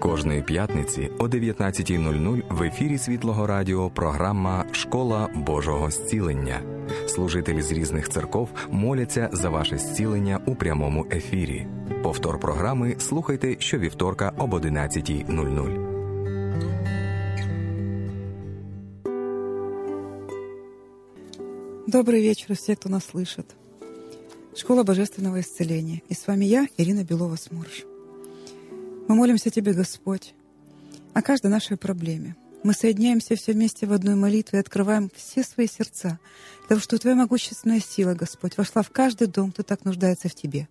Кожної п'ятниці о 19.00 в ефірі Світлого Радіо програма Школа Божого зцілення. Служителі з різних церков моляться за ваше зцілення у прямому ефірі. Повтор програми слухайте щовівторка об 11.00. Добрый вечер все, кто нас слышит. Школа Божественного Исцеления. И с вами я, Ирина Белова-Смурш. Мы молимся Тебе, Господь, о каждой нашей проблеме. Мы соединяемся все вместе в одной молитве и открываем все свои сердца, потому что Твоя могущественная сила, Господь, вошла в каждый дом, кто так нуждается в Тебе.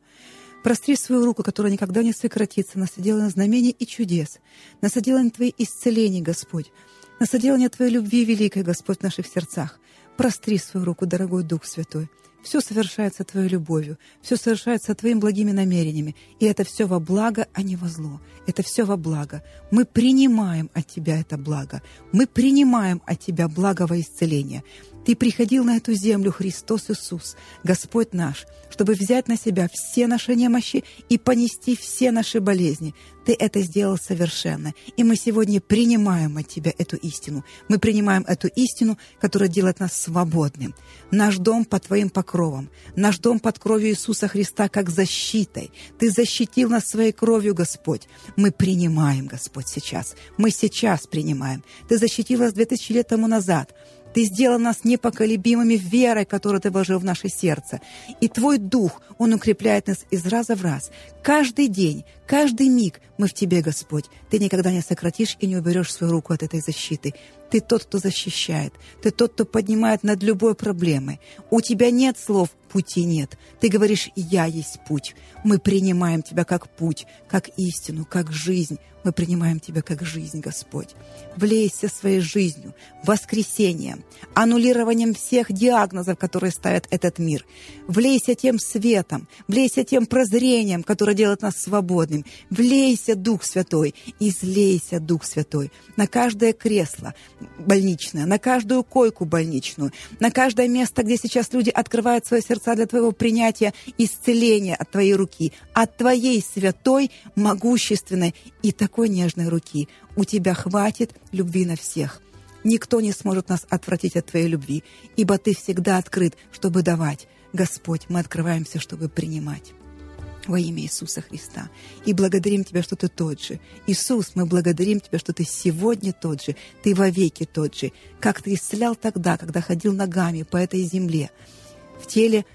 Простри свою руку, которая никогда не сократится, на знамений и чудес, на соделание Твоих исцелений, Господь, на соделание Твоей любви великой, Господь, в наших сердцах. Простри свою руку, дорогой Дух Святой. Все совершается Твоей любовью, все совершается Твоими благими намерениями. И это все во благо, а не во зло. Это все во благо. Мы принимаем от Тебя это благо. Мы принимаем от Тебя благо во исцеление. Ты приходил на эту землю, Христос Иисус, Господь наш, чтобы взять на себя все наши немощи и понести все наши болезни. Ты это сделал совершенно. И мы сегодня принимаем от Тебя эту истину. Мы принимаем эту истину, которая делает нас свободным. Наш дом под Твоим покровом. Наш дом под кровью Иисуса Христа как защитой. Ты защитил нас своей кровью, Господь. Мы принимаем, Господь, сейчас. Мы сейчас принимаем. Ты защитил нас 2000 лет тому назад. Ты сделал нас непоколебимыми верой, которую Ты вложил в наше сердце. И Твой Дух, Он укрепляет нас из раза в раз. Каждый день, каждый миг мы в Тебе, Господь. Ты никогда не сократишь и не уберешь свою руку от этой защиты. Ты тот, кто защищает. Ты тот, кто поднимает над любой проблемой. У Тебя нет слов «пути нет». Ты говоришь «я есть путь». Мы принимаем Тебя как путь, как истину, как жизнь. Мы принимаем Тебя как жизнь, Господь. Влейся своей жизнью, воскресением, аннулированием всех диагнозов, которые ставят этот мир. Влейся тем светом, влейся тем прозрением, которое делает нас свободным. Влейся, Дух Святой, излейся, Дух Святой, на каждое кресло больничное, на каждую койку больничную, на каждое место, где сейчас люди открывают свои сердца для Твоего принятия исцеления от Твоей руки, от Твоей святой, могущественной и такой нежной руки. У Тебя хватит любви на всех. Никто не сможет нас отвратить от Твоей любви, ибо Ты всегда открыт, чтобы давать. Господь, мы открываемся, чтобы принимать во имя Иисуса Христа. И благодарим Тебя, что Ты тот же. Иисус, мы благодарим Тебя, что Ты сегодня тот же, Ты вовеки тот же. Как Ты исцелял тогда, когда ходил ногами по этой земле, в теле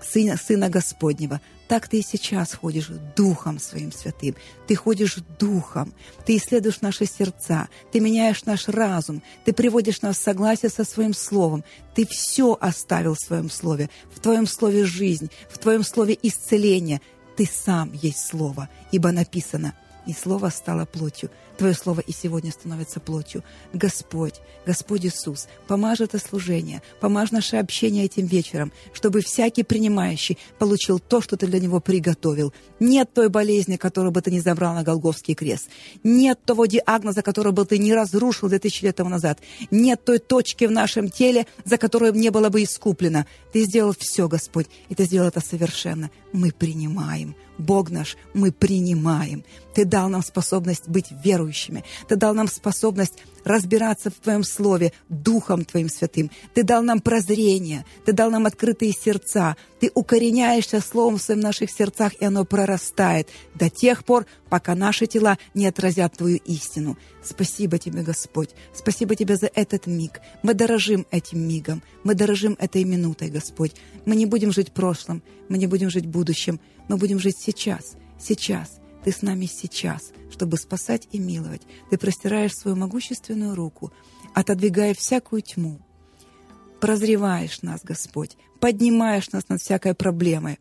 Сына, Сына Господнего, так ты и сейчас ходишь Духом Своим Святым. Ты ходишь Духом, ты исследуешь наши сердца, ты меняешь наш разум, ты приводишь нас в согласие со Своим Словом. Ты все оставил в Своем Слове, в Твоем Слове жизнь, в Твоем Слове исцеление. Ты сам есть Слово, ибо написано, и Слово стало плотью. Твое Слово и сегодня становится плотью. Господь, Господь Иисус, помажь это служение, помажь наше общение этим вечером, чтобы всякий принимающий получил то, что Ты для него приготовил. Нет той болезни, которую бы Ты не забрал на Голговский крест. Нет того диагноза, который бы Ты не разрушил 2000 лет тому назад. Нет той точки в нашем теле, за которую не было бы искуплено. Ты сделал все, Господь, и Ты сделал это совершенно. Мы принимаем. Бог наш, мы принимаем. Ты дал нам способность быть верующими. Ты дал нам способность разбираться в Твоем Слове Духом Твоим Святым. Ты дал нам прозрение, Ты дал нам открытые сердца. Ты укореняешься Словом в своих наших сердцах, и оно прорастает до тех пор, пока наши тела не отразят Твою истину. Спасибо Тебе, Господь. Спасибо Тебе за этот миг. Мы дорожим этим мигом. Мы дорожим этой минутой, Господь. Мы не будем жить прошлым, мы не будем жить будущим. Мы будем жить сейчас, сейчас. Ты с нами сейчас, чтобы спасать и миловать. Ты простираешь свою могущественную руку, отодвигая всякую тьму. Прозреваешь нас, Господь, поднимаешь нас над всякой проблемой,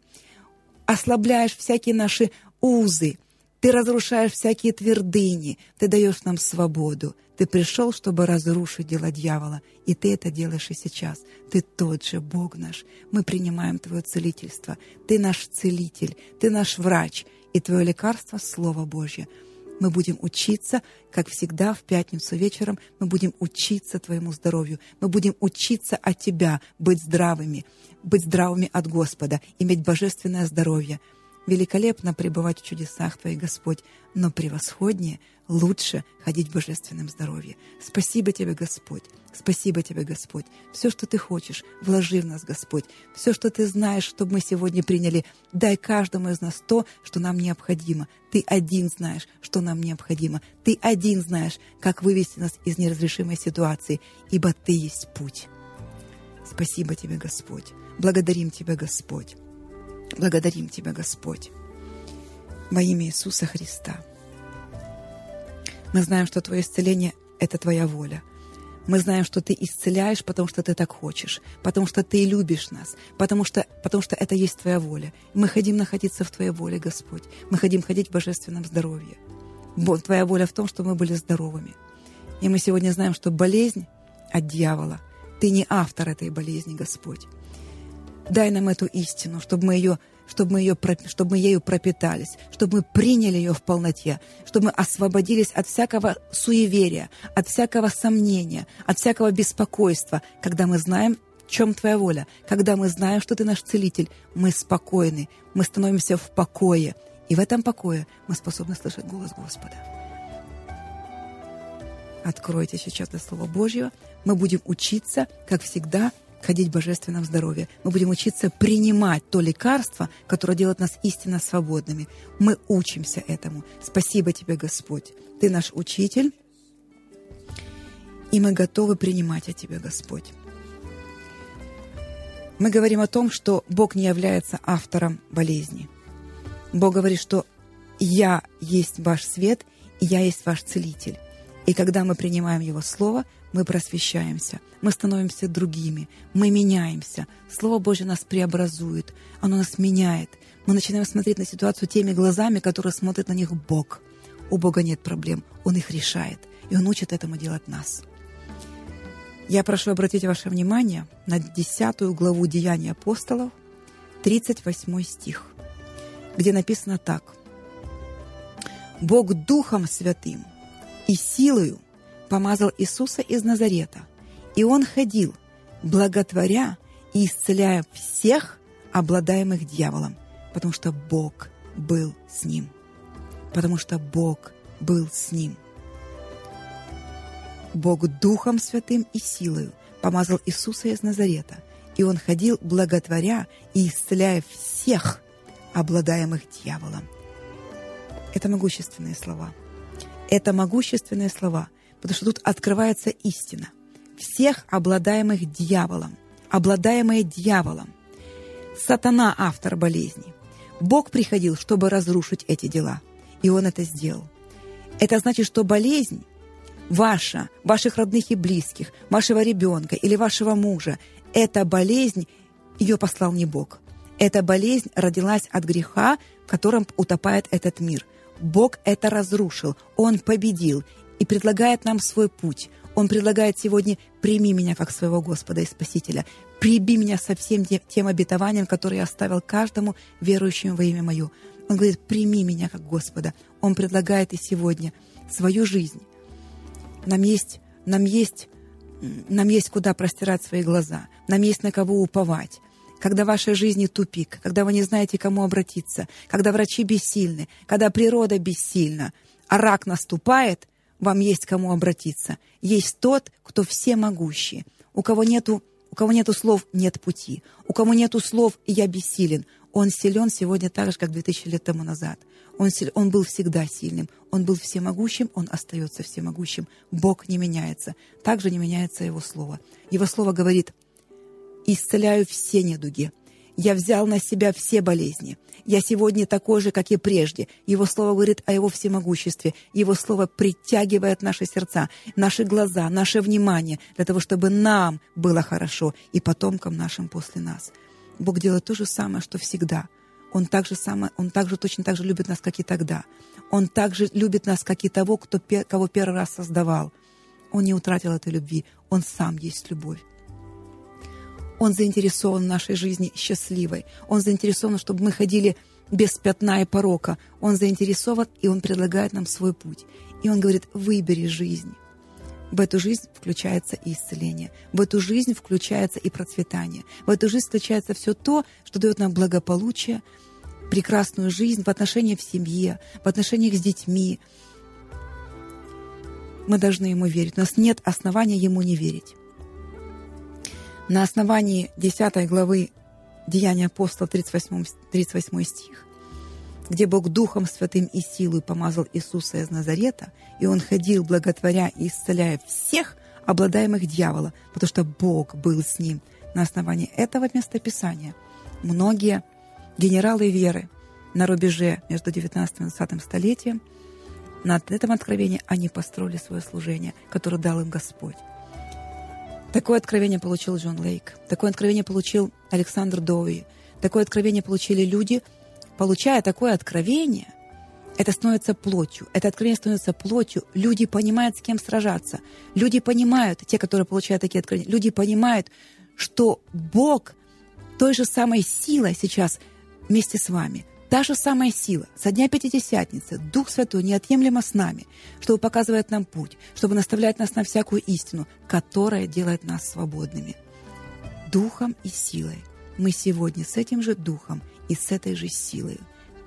ослабляешь всякие наши узы, ты разрушаешь всякие твердыни, ты даешь нам свободу. Ты пришел, чтобы разрушить дела дьявола, и ты это делаешь и сейчас. Ты тот же Бог наш. Мы принимаем Твое целительство. Ты наш целитель, Ты наш врач, и Твое лекарство — Слово Божье. Мы будем учиться, как всегда, в пятницу вечером, мы будем учиться Твоему здоровью. Мы будем учиться от Тебя быть здравыми, быть здравыми от Господа, иметь божественное здоровье. великолепно пребывать в чудесах Твоих, Господь, но превосходнее, лучше ходить в божественном здоровье. Спасибо Тебе, Господь. Спасибо Тебе, Господь. Все, что Ты хочешь, вложи в нас, Господь. Все, что Ты знаешь, чтобы мы сегодня приняли, дай каждому из нас то, что нам необходимо. Ты один знаешь, что нам необходимо. Ты один знаешь, как вывести нас из неразрешимой ситуации, ибо Ты есть путь. Спасибо Тебе, Господь. Благодарим Тебя, Господь. Благодарим Тебя, Господь. Во имя Иисуса Христа. Мы знаем, что Твое исцеление — это Твоя воля. Мы знаем, что Ты исцеляешь, потому что Ты так хочешь, потому что Ты любишь нас, потому что, потому что это есть Твоя воля. Мы хотим находиться в Твоей воле, Господь. Мы хотим ходить в божественном здоровье. Твоя воля в том, что мы были здоровыми. И мы сегодня знаем, что болезнь от дьявола. Ты не автор этой болезни, Господь. Дай нам эту истину, чтобы мы ее чтобы мы, ее, чтобы мы ею пропитались, чтобы мы приняли ее в полноте, чтобы мы освободились от всякого суеверия, от всякого сомнения, от всякого беспокойства, когда мы знаем, в чем Твоя воля, когда мы знаем, что Ты наш целитель, мы спокойны, мы становимся в покое, и в этом покое мы способны слышать голос Господа. Откройте сейчас до Слова Божьего. Мы будем учиться, как всегда, ходить в божественном здоровье. Мы будем учиться принимать то лекарство, которое делает нас истинно свободными. Мы учимся этому. Спасибо тебе, Господь. Ты наш учитель, и мы готовы принимать от Тебя, Господь. Мы говорим о том, что Бог не является автором болезни. Бог говорит, что «Я есть ваш свет, и я есть ваш целитель». И когда мы принимаем Его Слово, мы просвещаемся, мы становимся другими, мы меняемся. Слово Божье нас преобразует, оно нас меняет. Мы начинаем смотреть на ситуацию теми глазами, которые смотрит на них Бог. У Бога нет проблем, Он их решает, и Он учит этому делать нас. Я прошу обратить ваше внимание на 10 главу Деяний апостолов, 38 стих, где написано так. «Бог Духом Святым и силою помазал Иисуса из Назарета, и Он ходил, благотворя и исцеляя всех, обладаемых дьяволом, потому что Бог был с ним. Потому что Бог был с ним. Бог Духом Святым и силою помазал Иисуса из Назарета, и Он ходил, благотворя и исцеляя всех, обладаемых дьяволом. Это могущественные слова. Это могущественные слова – потому что тут открывается истина. Всех обладаемых дьяволом, обладаемые дьяволом. Сатана – автор болезни. Бог приходил, чтобы разрушить эти дела, и Он это сделал. Это значит, что болезнь ваша, ваших родных и близких, вашего ребенка или вашего мужа, эта болезнь, ее послал не Бог. Эта болезнь родилась от греха, в котором утопает этот мир. Бог это разрушил, Он победил, и предлагает нам свой путь. Он предлагает сегодня «прими меня как своего Господа и Спасителя, приби меня со всем тем обетованием, которое я оставил каждому верующему во имя Мое». Он говорит «прими меня как Господа». Он предлагает и сегодня свою жизнь. Нам есть, нам есть, нам есть куда простирать свои глаза, нам есть на кого уповать когда в вашей жизни тупик, когда вы не знаете, кому обратиться, когда врачи бессильны, когда природа бессильна, а рак наступает, вам есть кому обратиться. Есть тот, кто всемогущий. У кого нету, у кого нету слов «нет пути», у кого нету слов «я бессилен», он силен сегодня так же, как 2000 лет тому назад. Он, он был всегда сильным, он был всемогущим, он остается всемогущим. Бог не меняется. Также не меняется Его Слово. Его Слово говорит «исцеляю все недуги». Я взял на себя все болезни. Я сегодня такой же, как и прежде. Его слово говорит о его всемогуществе. Его слово притягивает наши сердца, наши глаза, наше внимание, для того, чтобы нам было хорошо и потомкам нашим после нас. Бог делает то же самое, что всегда. Он так же, самое, он так же точно так же любит нас, как и тогда. Он также любит нас, как и того, кто, кого первый раз создавал. Он не утратил этой любви. Он сам есть любовь. Он заинтересован в нашей жизни счастливой. Он заинтересован, чтобы мы ходили без пятна и порока. Он заинтересован, и Он предлагает нам свой путь. И Он говорит, выбери жизнь. В эту жизнь включается и исцеление. В эту жизнь включается и процветание. В эту жизнь включается все то, что дает нам благополучие, прекрасную жизнь в отношениях в семье, в отношениях с детьми. Мы должны Ему верить. У нас нет основания Ему не верить. На основании 10 главы Деяния апостола, 38, 38 стих, где Бог Духом Святым и силой помазал Иисуса из Назарета, и Он ходил, благотворя и исцеляя всех, обладаемых дьявола, потому что Бог был с ним. На основании этого местописания многие генералы веры на рубеже между 19 и 20 столетием на этом откровении они построили свое служение, которое дал им Господь. Такое откровение получил Джон Лейк, такое откровение получил Александр Доуи, такое откровение получили люди. Получая такое откровение, это становится плотью. Это откровение становится плотью. Люди понимают, с кем сражаться. Люди понимают, те, которые получают такие откровения, люди понимают, что Бог той же самой силой сейчас вместе с вами. Та же самая сила со дня Пятидесятницы, Дух Святой неотъемлемо с нами, чтобы показывает нам путь, чтобы наставлять нас на всякую истину, которая делает нас свободными. Духом и силой. Мы сегодня с этим же Духом и с этой же силой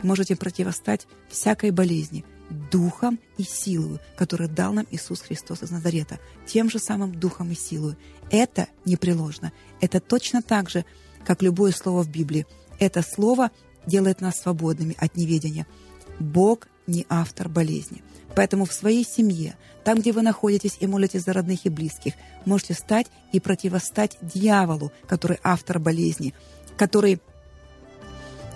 можете противостать всякой болезни, духом и силой, которую дал нам Иисус Христос из Назарета, тем же самым духом и силой. Это непреложно. Это точно так же, как любое слово в Библии. Это слово делает нас свободными от неведения. Бог не автор болезни. Поэтому в своей семье, там, где вы находитесь и молитесь за родных и близких, можете стать и противостать дьяволу, который автор болезни, который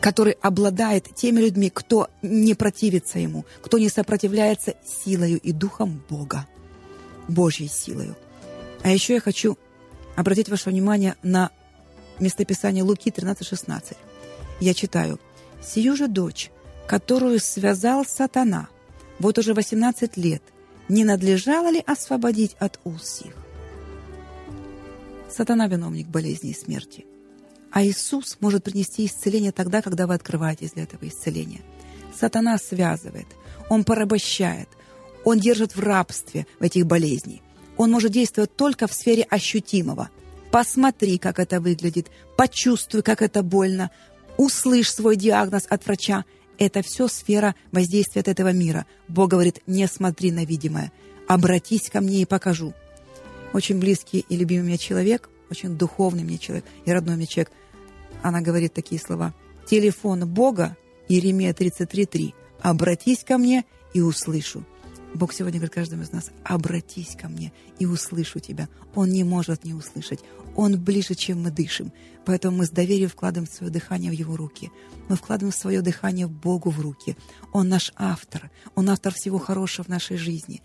который обладает теми людьми, кто не противится ему, кто не сопротивляется силою и духом Бога, Божьей силою. А еще я хочу обратить ваше внимание на местописание Луки 13:16 я читаю. «Сию же дочь, которую связал сатана, вот уже 18 лет, не надлежало ли освободить от уз сих?» Сатана – виновник болезни и смерти. А Иисус может принести исцеление тогда, когда вы открываетесь для этого исцеления. Сатана связывает, он порабощает, он держит в рабстве в этих болезней. Он может действовать только в сфере ощутимого. Посмотри, как это выглядит, почувствуй, как это больно, услышь свой диагноз от врача. Это все сфера воздействия от этого мира. Бог говорит, не смотри на видимое, обратись ко мне и покажу. Очень близкий и любимый мне человек, очень духовный мне человек и родной мне человек, она говорит такие слова. Телефон Бога, Иеремия 33.3. Обратись ко мне и услышу. Бог сегодня говорит каждому из нас, обратись ко мне и услышу тебя. Он не может не услышать. Он ближе, чем мы дышим. Поэтому мы с доверием вкладываем свое дыхание в Его руки. Мы вкладываем свое дыхание Богу в руки. Он наш автор. Он автор всего хорошего в нашей жизни.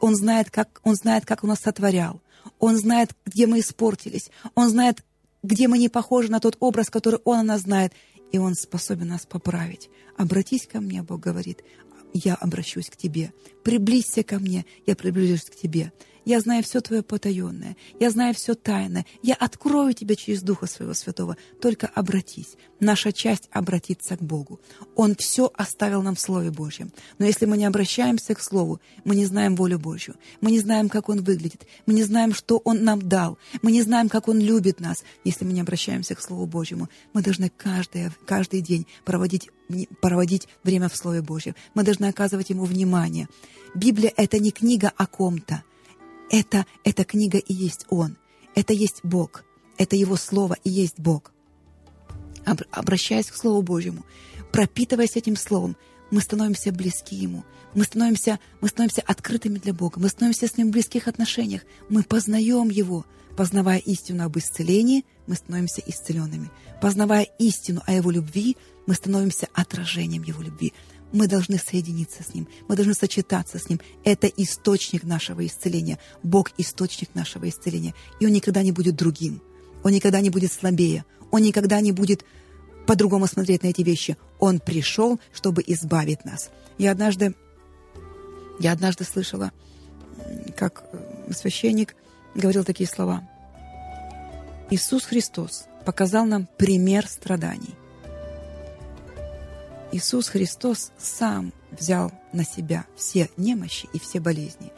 Он знает, как, он знает, как Он нас сотворял. Он знает, где мы испортились. Он знает, где мы не похожи на тот образ, который Он о нас знает. И Он способен нас поправить. Обратись ко мне, Бог говорит я обращусь к тебе. Приблизься ко мне, я приближусь к тебе. Я знаю все твое потаенное, я знаю все тайное. Я открою тебя через Духа Своего Святого. Только обратись. Наша часть обратиться к Богу. Он все оставил нам в Слове Божьем. Но если мы не обращаемся к Слову, мы не знаем волю Божью. Мы не знаем, как Он выглядит. Мы не знаем, что Он нам дал. Мы не знаем, как Он любит нас, если мы не обращаемся к Слову Божьему. Мы должны каждый, каждый день проводить, проводить время в Слове Божьем. Мы должны оказывать Ему внимание. Библия — это не книга о ком-то. Это, эта книга и есть Он. Это есть Бог. Это Его Слово и есть Бог. Обращаясь к Слову Божьему, пропитываясь этим Словом, мы становимся близки Ему. Мы становимся, мы становимся открытыми для Бога. Мы становимся с Ним в близких отношениях. Мы познаем Его. Познавая истину об исцелении, мы становимся исцеленными. Познавая истину о Его любви, мы становимся отражением Его любви. Мы должны соединиться с Ним, мы должны сочетаться с Ним. Это источник нашего исцеления. Бог — источник нашего исцеления. И Он никогда не будет другим. Он никогда не будет слабее. Он никогда не будет по-другому смотреть на эти вещи. Он пришел, чтобы избавить нас. Я однажды, я однажды слышала, как э, священник говорил такие слова. Иисус Христос показал нам пример страданий – Иисус Христос сам взял на себя все немощи и все болезни.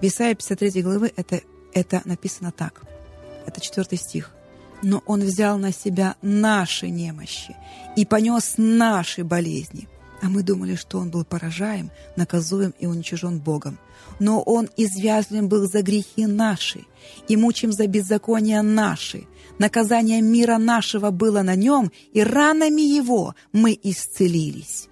В Исаии 53 главы это, это написано так. Это четвертый стих. но Он взял на себя наши немощи и понес наши болезни. А мы думали, что Он был поражаем, наказуем и уничижен Богом. Но Он извязлен был за грехи наши и мучим за беззакония наши. Наказание мира нашего было на Нем, и ранами Его мы исцелились.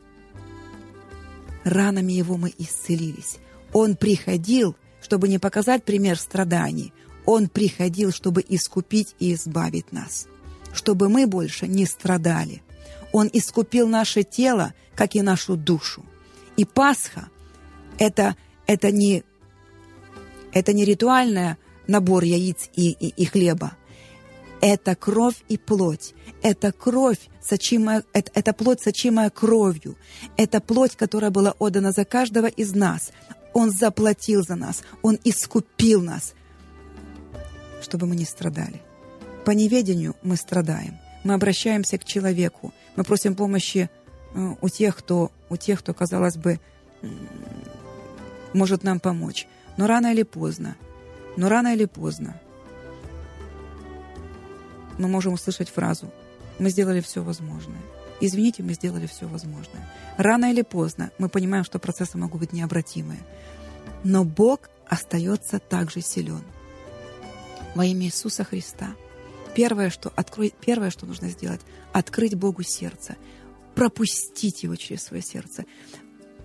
Ранами Его мы исцелились. Он приходил, чтобы не показать пример страданий, Он приходил, чтобы искупить и избавить нас, чтобы мы больше не страдали. Он искупил наше тело, как и нашу душу. И Пасха – это, это, не, это не ритуальный набор яиц и, и, и хлеба. Это кровь и плоть. Это кровь, сочимая, это, это плоть, сочимая кровью. Это плоть, которая была отдана за каждого из нас. Он заплатил за нас. Он искупил нас, чтобы мы не страдали. По неведению мы страдаем. Мы обращаемся к человеку. Мы просим помощи э, у тех, кто, у тех, кто, казалось бы, может нам помочь. Но рано или поздно, но рано или поздно мы можем услышать фразу «Мы сделали все возможное». Извините, мы сделали все возможное. Рано или поздно мы понимаем, что процессы могут быть необратимые. Но Бог остается также силен. Во имя Иисуса Христа. Первое, что, открой, первое, что нужно сделать, открыть Богу сердце, пропустить Его через свое сердце,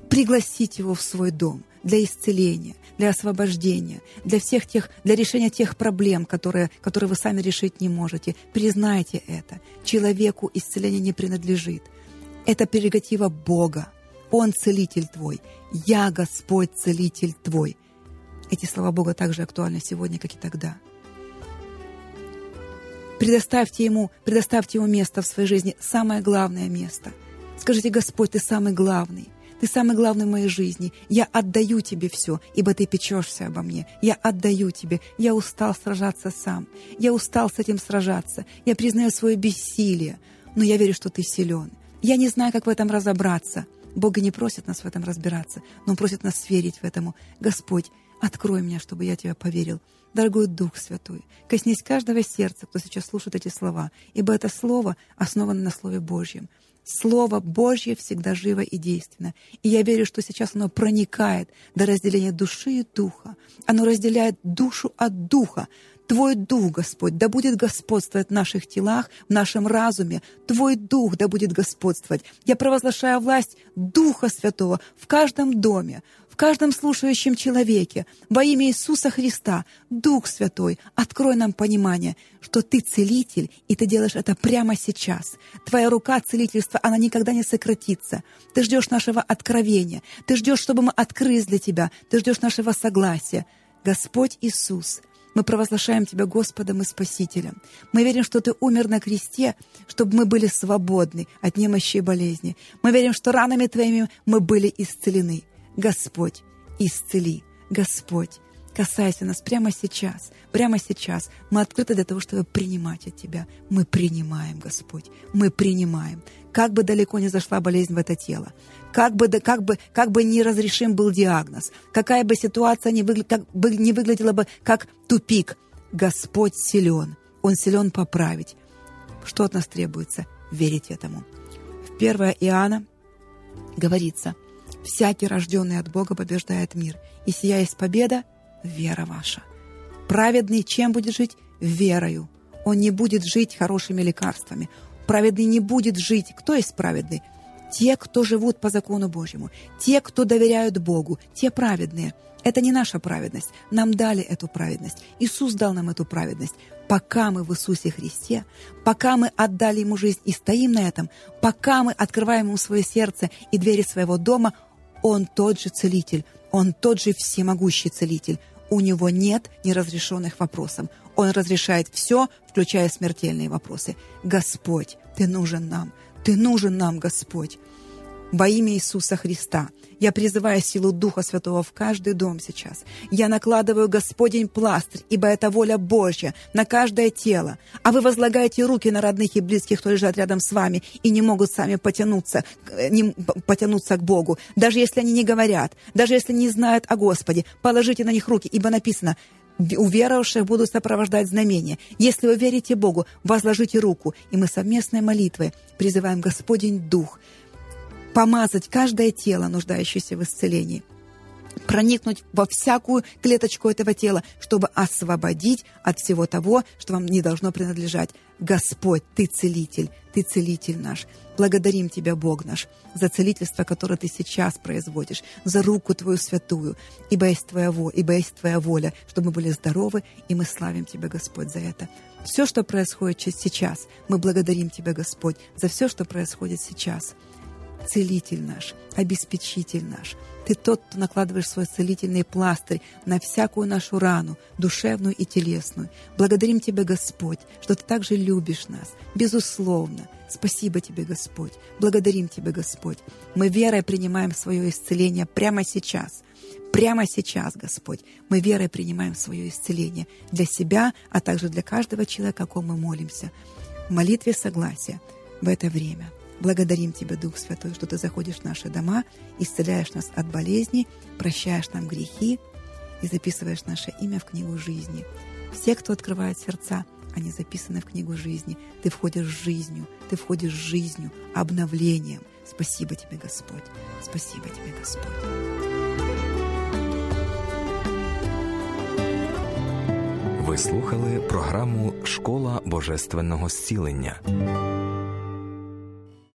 пригласить Его в свой дом для исцеления, для освобождения, для всех тех, для решения тех проблем, которые, которые вы сами решить не можете. Признайте это. Человеку исцеление не принадлежит. Это прерогатива Бога. Он целитель твой. Я Господь целитель твой. Эти слова Бога также актуальны сегодня, как и тогда. Предоставьте Ему, предоставьте Ему место в своей жизни, самое главное место. Скажите, Господь, Ты самый главный. Ты самый главный в моей жизни. Я отдаю тебе все, ибо ты печешься обо мне. Я отдаю тебе. Я устал сражаться сам. Я устал с этим сражаться. Я признаю свое бессилие. Но я верю, что ты силен. Я не знаю, как в этом разобраться. Бог не просит нас в этом разбираться, но Он просит нас верить в этому. Господь, открой меня, чтобы я Тебя поверил. Дорогой Дух Святой, коснись каждого сердца, кто сейчас слушает эти слова, ибо это Слово основано на Слове Божьем. Слово Божье всегда живо и действенно. И я верю, что сейчас оно проникает до разделения души и духа. Оно разделяет душу от духа. Твой Дух, Господь, да будет господствовать в наших телах, в нашем разуме. Твой Дух да будет господствовать. Я провозглашаю власть Духа Святого в каждом доме, в каждом слушающем человеке. Во имя Иисуса Христа, Дух Святой, открой нам понимание, что Ты целитель, и Ты делаешь это прямо сейчас. Твоя рука целительства, она никогда не сократится. Ты ждешь нашего откровения. Ты ждешь, чтобы мы открылись для Тебя. Ты ждешь нашего согласия. Господь Иисус, мы провозглашаем Тебя Господом и Спасителем. Мы верим, что Ты умер на кресте, чтобы мы были свободны от немощи и болезни. Мы верим, что ранами Твоими мы были исцелены. Господь, исцели, Господь, касайся нас прямо сейчас, прямо сейчас. Мы открыты для того, чтобы принимать от Тебя. Мы принимаем, Господь, мы принимаем. Как бы далеко не зашла болезнь в это тело, как бы, как бы, как бы неразрешим был диагноз, какая бы ситуация не, выгля, как бы, не выглядела бы как тупик, Господь силен, Он силен поправить. Что от нас требуется? Верить этому. В 1 Иоанна говорится – Всякий, рожденный от Бога, побеждает мир. И сия есть победа — вера ваша. Праведный чем будет жить? Верою. Он не будет жить хорошими лекарствами. Праведный не будет жить. Кто есть праведный? Те, кто живут по закону Божьему. Те, кто доверяют Богу. Те праведные. Это не наша праведность. Нам дали эту праведность. Иисус дал нам эту праведность. Пока мы в Иисусе Христе, пока мы отдали Ему жизнь и стоим на этом, пока мы открываем Ему свое сердце и двери своего дома, он тот же целитель, Он тот же всемогущий целитель. У Него нет неразрешенных вопросов. Он разрешает все, включая смертельные вопросы. Господь, Ты нужен нам. Ты нужен нам, Господь. Во имя Иисуса Христа я призываю силу Духа Святого в каждый дом сейчас. Я накладываю Господень пластырь, ибо это воля Божья на каждое тело. А вы возлагаете руки на родных и близких, кто лежат рядом с вами и не могут сами потянуться, не, потянуться к Богу. Даже если они не говорят, даже если не знают о Господе, положите на них руки, ибо написано, уверовавших будут сопровождать знамения. Если вы верите Богу, возложите руку, и мы совместной молитвой призываем Господень Дух помазать каждое тело, нуждающееся в исцелении – проникнуть во всякую клеточку этого тела, чтобы освободить от всего того, что вам не должно принадлежать. Господь, Ты целитель, Ты целитель наш. Благодарим Тебя, Бог наш, за целительство, которое Ты сейчас производишь, за руку Твою святую, ибо есть Твоя, ибо есть Твоя воля, чтобы мы были здоровы, и мы славим Тебя, Господь, за это. Все, что происходит сейчас, мы благодарим Тебя, Господь, за все, что происходит сейчас. Целитель наш, обеспечитель наш – ты тот, кто накладываешь свой целительный пластырь на всякую нашу рану, душевную и телесную. Благодарим Тебя, Господь, что Ты также любишь нас, безусловно. Спасибо Тебе, Господь. Благодарим Тебя, Господь. Мы верой принимаем свое исцеление прямо сейчас. Прямо сейчас, Господь, мы верой принимаем свое исцеление для себя, а также для каждого человека, о ком мы молимся. В молитве согласия в это время – Благодарим Тебя, Дух Святой, что Ты заходишь в наши дома, исцеляешь нас от болезней, прощаешь нам грехи и записываешь наше имя в книгу жизни. Все, кто открывает сердца, они записаны в книгу жизни. Ты входишь в жизнью, ты входишь в жизнью, обновлением. Спасибо тебе, Господь. Спасибо тебе, Господь. Ви слухали програму Школа Божественного зцілення.